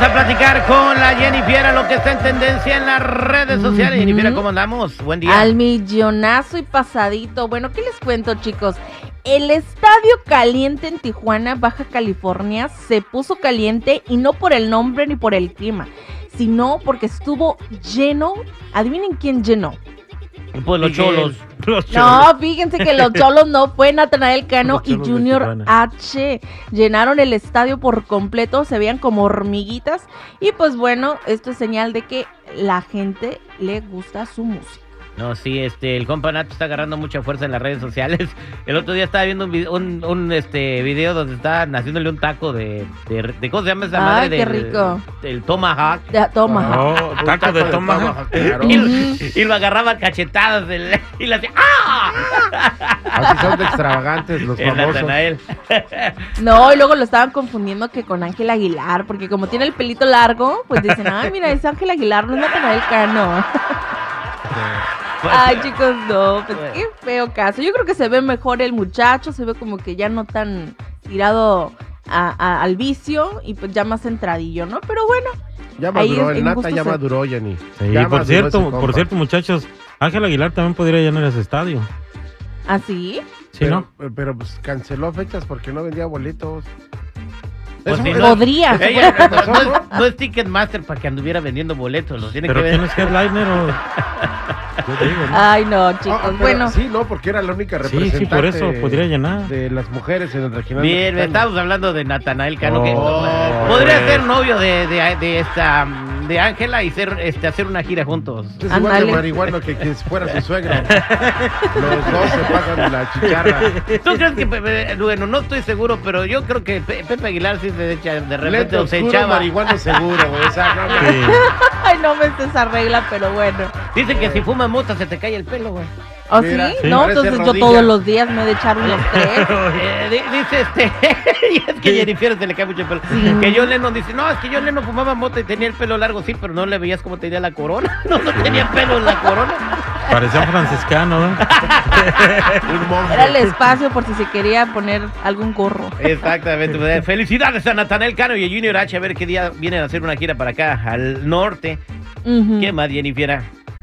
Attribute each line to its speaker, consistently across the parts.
Speaker 1: A platicar con la Jennifiera, lo que está en tendencia en las redes sociales. Jennifiera, ¿cómo andamos? Buen día.
Speaker 2: Al millonazo y pasadito. Bueno, ¿qué les cuento, chicos? El estadio caliente en Tijuana, Baja California, se puso caliente y no por el nombre ni por el clima, sino porque estuvo lleno. Adivinen quién llenó.
Speaker 1: Pues los cholos.
Speaker 2: No, fíjense que los cholos no fue Natanael Cano y Junior. H. Llenaron el estadio por completo, se veían como hormiguitas. Y pues bueno, esto es señal de que la gente le gusta su música.
Speaker 1: No, sí, este, el compa Nato está agarrando mucha fuerza en las redes sociales. El otro día estaba viendo un, vi- un, un, este, video donde estaban haciéndole un taco de, de, de- ¿cómo se llama esa
Speaker 2: Ay,
Speaker 1: madre?
Speaker 2: qué
Speaker 1: Del-
Speaker 2: rico.
Speaker 1: Del tomahawk.
Speaker 2: Ya, toma.
Speaker 3: Oh, taco de toma.
Speaker 4: claro.
Speaker 1: Y, lo- y lo agarraba a cachetadas del- y le hacía ¡Ah!
Speaker 4: Así son de extravagantes los
Speaker 1: El
Speaker 4: famosos.
Speaker 1: Natanael.
Speaker 2: No, y luego lo estaban confundiendo que con Ángel Aguilar, porque como tiene el pelito largo, pues dicen, ay, mira, es Ángel Aguilar, no es Natanael Cano. Ay, chicos, no, pues qué feo caso. Yo creo que se ve mejor el muchacho, se ve como que ya no tan tirado a- a- al vicio y pues ya más centradillo, ¿no? Pero bueno,
Speaker 4: Ya
Speaker 2: Ahí
Speaker 4: maduró,
Speaker 2: en-
Speaker 4: el Nata ya
Speaker 2: se-
Speaker 4: maduró, Jenny.
Speaker 3: Sí,
Speaker 4: Ya
Speaker 3: por
Speaker 4: maduró
Speaker 3: cierto, por cierto, muchachos, Ángel Aguilar también podría llenar ese estadio.
Speaker 2: así.
Speaker 3: ¿Sí,
Speaker 4: pero,
Speaker 3: no?
Speaker 4: pero pues canceló fechas porque no vendía boletos.
Speaker 1: Pues si no-
Speaker 2: Podría.
Speaker 1: Ella no, no- es, no es Ticketmaster para que anduviera vendiendo boletos, los tiene
Speaker 3: Pero
Speaker 1: que
Speaker 3: ¿quién
Speaker 1: ver.
Speaker 3: es headliner o...? Yo te digo, ¿no?
Speaker 2: Ay, no, chicos.
Speaker 4: Ah, pero
Speaker 2: bueno,
Speaker 4: Sí, no, porque era la única
Speaker 3: sí,
Speaker 4: representante
Speaker 3: sí, por eso podría llenar.
Speaker 4: de las mujeres en el regional.
Speaker 1: Bien, estamos hablando de Natanael Cano, que
Speaker 4: Oh,
Speaker 1: podría
Speaker 4: pues.
Speaker 1: ser novio de, de, de esta de Ángela y ser este hacer una gira juntos.
Speaker 4: Es igual de marihuano que quien fuera su suegro. Los dos se pasan la chicharra.
Speaker 1: ¿Tú crees que Pepe, bueno, no estoy seguro, pero yo creo que Pe- Pepe Aguilar sí se echa de repente o se
Speaker 4: oscuro,
Speaker 1: echaba.
Speaker 4: marihuano seguro. O sea, no, no.
Speaker 3: Sí.
Speaker 2: ay, no me esa regla, pero bueno.
Speaker 1: Dicen que si fumas mota se te cae el pelo, güey.
Speaker 2: ¿O
Speaker 4: Mira,
Speaker 2: sí?
Speaker 4: sí,
Speaker 2: No, entonces yo todos los días me he de echar unos tres.
Speaker 1: Eh, di- dice este, y es que Jennifer se le cae mucho el pelo.
Speaker 2: Sí.
Speaker 1: Que John Lennon dice, no, es que John Lennon fumaba mota y tenía el pelo largo, sí, pero no le veías cómo tenía la corona. No, no tenía pelo en la corona.
Speaker 3: Parecía franciscano, ¿no?
Speaker 2: Era el espacio por si se quería poner algún gorro.
Speaker 1: Exactamente. pues, Felicidades a Natanael Cano y a Junior H. A ver qué día vienen a hacer una gira para acá, al norte. ¿Qué más, Jennifer?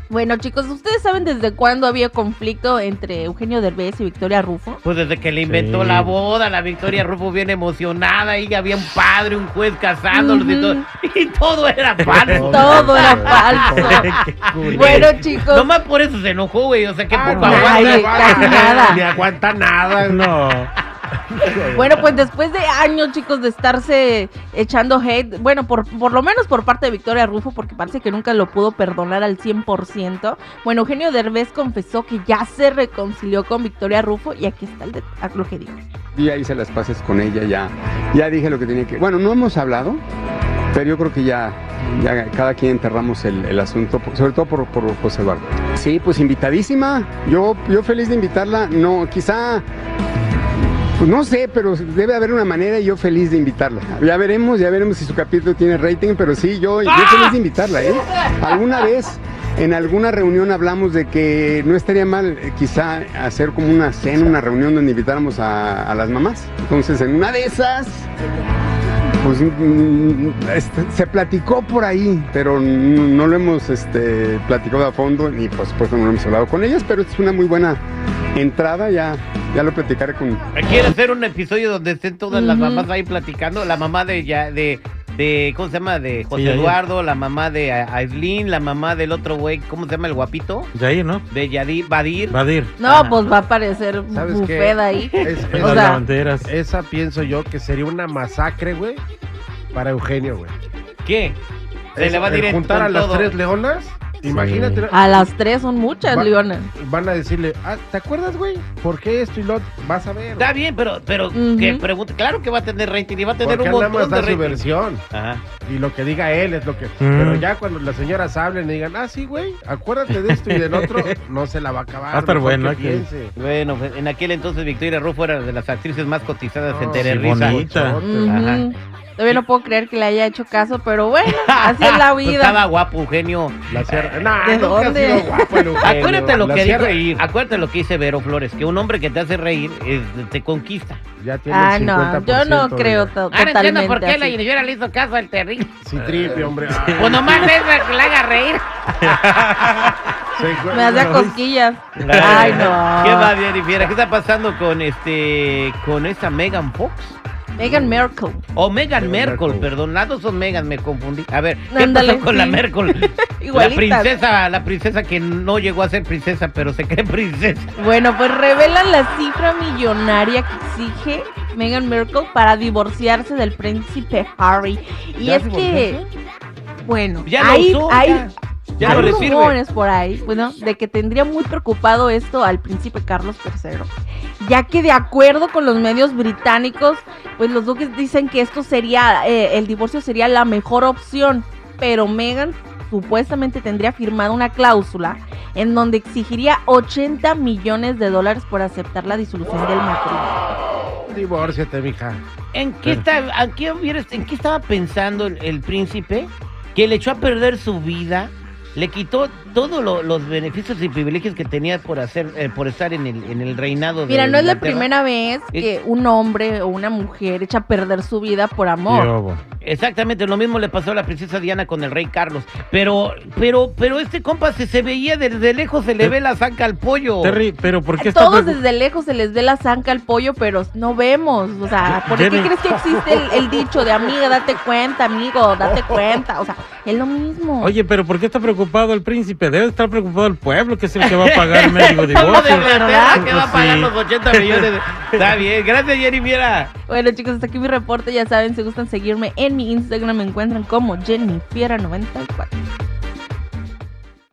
Speaker 2: Bueno, chicos, ¿ustedes saben desde cuándo había conflicto entre Eugenio Derbez y Victoria Rufo?
Speaker 1: Pues desde que le inventó
Speaker 3: Sí.
Speaker 1: la boda, la Victoria Rufo bien emocionada y había un padre, un juez casándolos y todo. Y todo era falso.
Speaker 2: Todo era falso. Bueno, chicos.
Speaker 1: Nomás por eso se enojó, güey. O sea, que
Speaker 4: Ah,
Speaker 1: poco
Speaker 4: no,
Speaker 2: Ay,
Speaker 1: aguanta.
Speaker 2: nada.
Speaker 4: Ni aguanta nada.
Speaker 3: No.
Speaker 2: Bueno, pues después de años, chicos, de estarse echando hate, bueno, por, por lo menos por parte de Victoria Rufo, porque parece que nunca lo pudo perdonar al 100%. Bueno, Eugenio Derbez confesó que ya se reconcilió con Victoria Rufo y aquí está el de, lo que dijo.
Speaker 5: Ya hice las paces con ella, ya, ya dije lo que tenía que... Bueno, no hemos hablado, pero yo creo que ya, ya cada quien enterramos el, el asunto, sobre todo por, por José Eduardo. Sí, pues invitadísima. Yo, yo feliz de invitarla. No, quizá... Pues no sé, pero debe haber una manera y yo feliz de invitarla. Ya veremos, ya veremos si su capítulo tiene rating, pero sí, yo, yo feliz de invitarla, ¿eh? Alguna vez en alguna reunión hablamos de que no estaría mal eh, quizá hacer como una cena, una reunión donde invitáramos a, a las mamás. Entonces, en una de esas, pues mm, este, se platicó por ahí, pero no, no lo hemos este, platicado a fondo y por supuesto no lo hemos hablado con ellas, pero es una muy buena entrada, ya, ya lo platicaré con,
Speaker 1: ¿Quiere hacer un episodio donde estén todas las mamás ahí platicando? La mamá de ya de, de ¿cómo se llama? De José
Speaker 3: Sí.
Speaker 1: Eduardo, la mamá de A- Aislinn, la mamá del otro güey, ¿cómo se llama el guapito?
Speaker 3: Jair, ¿no?
Speaker 1: De Yadir, Badir.
Speaker 3: Badir.
Speaker 2: No,
Speaker 1: Ajá.
Speaker 2: pues va a aparecer
Speaker 4: ¿Sabes qué?
Speaker 2: bufeda ahí.
Speaker 4: Es- es-
Speaker 2: O
Speaker 3: Las
Speaker 2: sea-
Speaker 3: lavanderas.
Speaker 4: esa pienso yo que sería una masacre, güey, para Eugenio, güey.
Speaker 1: ¿Qué? Se
Speaker 4: Es-
Speaker 1: le va a
Speaker 4: juntar a las tres leonas Imagínate.
Speaker 2: A las tres son muchas,
Speaker 4: Va-
Speaker 2: Leona.
Speaker 4: Van a decirle, ah, ¿te acuerdas, güey? ¿Por qué esto y lo otro? Vas a ver.
Speaker 1: Está bien, pero, pero
Speaker 2: Ujú.
Speaker 1: que pregunte, claro que va a tener rating y va a tener
Speaker 4: Porque
Speaker 1: un montón de
Speaker 4: da su
Speaker 1: rating.
Speaker 4: versión.
Speaker 1: Ajá.
Speaker 4: Y lo que diga él es lo que.
Speaker 3: Mm.
Speaker 4: Pero ya cuando las señoras hablen y digan, ah, sí, güey, acuérdate de esto y del otro, no se la va a acabar.
Speaker 3: Va a estar bueno,
Speaker 4: que.
Speaker 1: Bueno, pues, en aquel entonces Victoria Rufo era de las actrices más cotizadas en
Speaker 4: No,
Speaker 1: Televisa.
Speaker 3: sí.
Speaker 1: Ajá.
Speaker 2: Todavía no puedo creer que le haya hecho caso, pero bueno, así es la
Speaker 1: Pues estaba
Speaker 2: vida.
Speaker 1: guapo, Eugenio.
Speaker 4: La hacía- Nah,
Speaker 2: ¿De
Speaker 4: nunca ha
Speaker 2: dónde?
Speaker 4: sido guapo el Eugenio.
Speaker 1: Acuérdate lo
Speaker 4: La
Speaker 1: que
Speaker 4: hacía
Speaker 1: dijo,
Speaker 4: reír.
Speaker 1: acuérdate lo que dice Vero Flores, que un hombre que te hace reír es- te conquista.
Speaker 4: Ya tiene
Speaker 2: Ah,
Speaker 4: el
Speaker 2: no,
Speaker 4: 50%
Speaker 2: yo no
Speaker 4: de-
Speaker 2: creo to-
Speaker 1: Ahora entiendo
Speaker 2: totalmente
Speaker 1: por qué la. Jennifer le hizo caso al terrible.
Speaker 4: Sí, tripe, hombre. Ah,
Speaker 1: Pues nomás es que le haga reír.
Speaker 2: Me hacía cosquillas. Ay, no.
Speaker 1: ¿Qué va, Jennifer? ¿Qué está pasando con este, con esta Megan Fox?
Speaker 2: Meghan Merkel.
Speaker 1: O Megan
Speaker 4: Meghan
Speaker 1: Merkel,
Speaker 4: Merkel.
Speaker 1: perdón, las dos son Megan, me confundí. A ver, ¿qué
Speaker 2: Ándale,
Speaker 1: pasó con
Speaker 2: sí.
Speaker 1: la Merkel? la princesa, la princesa que no llegó a ser princesa, pero se cree princesa.
Speaker 2: Bueno, pues revelan la cifra millonaria que exige Meghan Merkel para divorciarse del príncipe Harry. Y
Speaker 4: ¿Ya
Speaker 2: es que, bueno,
Speaker 1: Ya lo
Speaker 2: hay,
Speaker 1: usó,
Speaker 2: hay,
Speaker 1: ya. Ya no
Speaker 2: hay
Speaker 1: le sirve.
Speaker 2: rumores por ahí, bueno, de que tendría muy preocupado esto al príncipe Carlos III, ya que de acuerdo con los medios británicos, pues los duques dicen que esto sería, eh, el divorcio sería la mejor opción, pero Meghan supuestamente tendría firmada una cláusula en donde exigiría 80 millones de dólares por aceptar la disolución del matrimonio.
Speaker 4: Divórciate, mija.
Speaker 1: ¿En qué, está, ¿en qué hubieras- en qué estaba pensando el, el príncipe que le echó a perder su vida? Le quitó todos lo- los beneficios y privilegios que tenía por hacer, eh, por estar en el, en el reinado. de
Speaker 2: Mira, no es la primera vez que un hombre o una mujer echa a perder su vida por amor.
Speaker 1: Exactamente, lo mismo le pasó a la princesa Diana con el rey Carlos. Pero, pero, pero este compa se, se veía desde lejos, se le ve la zanca al pollo.
Speaker 3: Terry, pero ¿por qué está
Speaker 2: Todos desde lejos se les ve la zanca al pollo, pero no vemos. O sea, ¿por qué crees que existe el, el dicho de amiga, date cuenta, amigo, date cuenta? O sea, es lo mismo.
Speaker 3: Oye, pero ¿por qué está preocupado el príncipe? Debe estar preocupado el pueblo, que es el que va a pagar el médico
Speaker 1: Como de
Speaker 3: divorcio.
Speaker 1: Inglaterra que va a pagar
Speaker 3: Sí.
Speaker 1: los 80 millones. de- Está bien, gracias Jenny Viera.
Speaker 2: Bueno, chicos, hasta aquí mi reporte. Ya saben, si gustan seguirme en mi Instagram, me encuentran como Jennifiera94.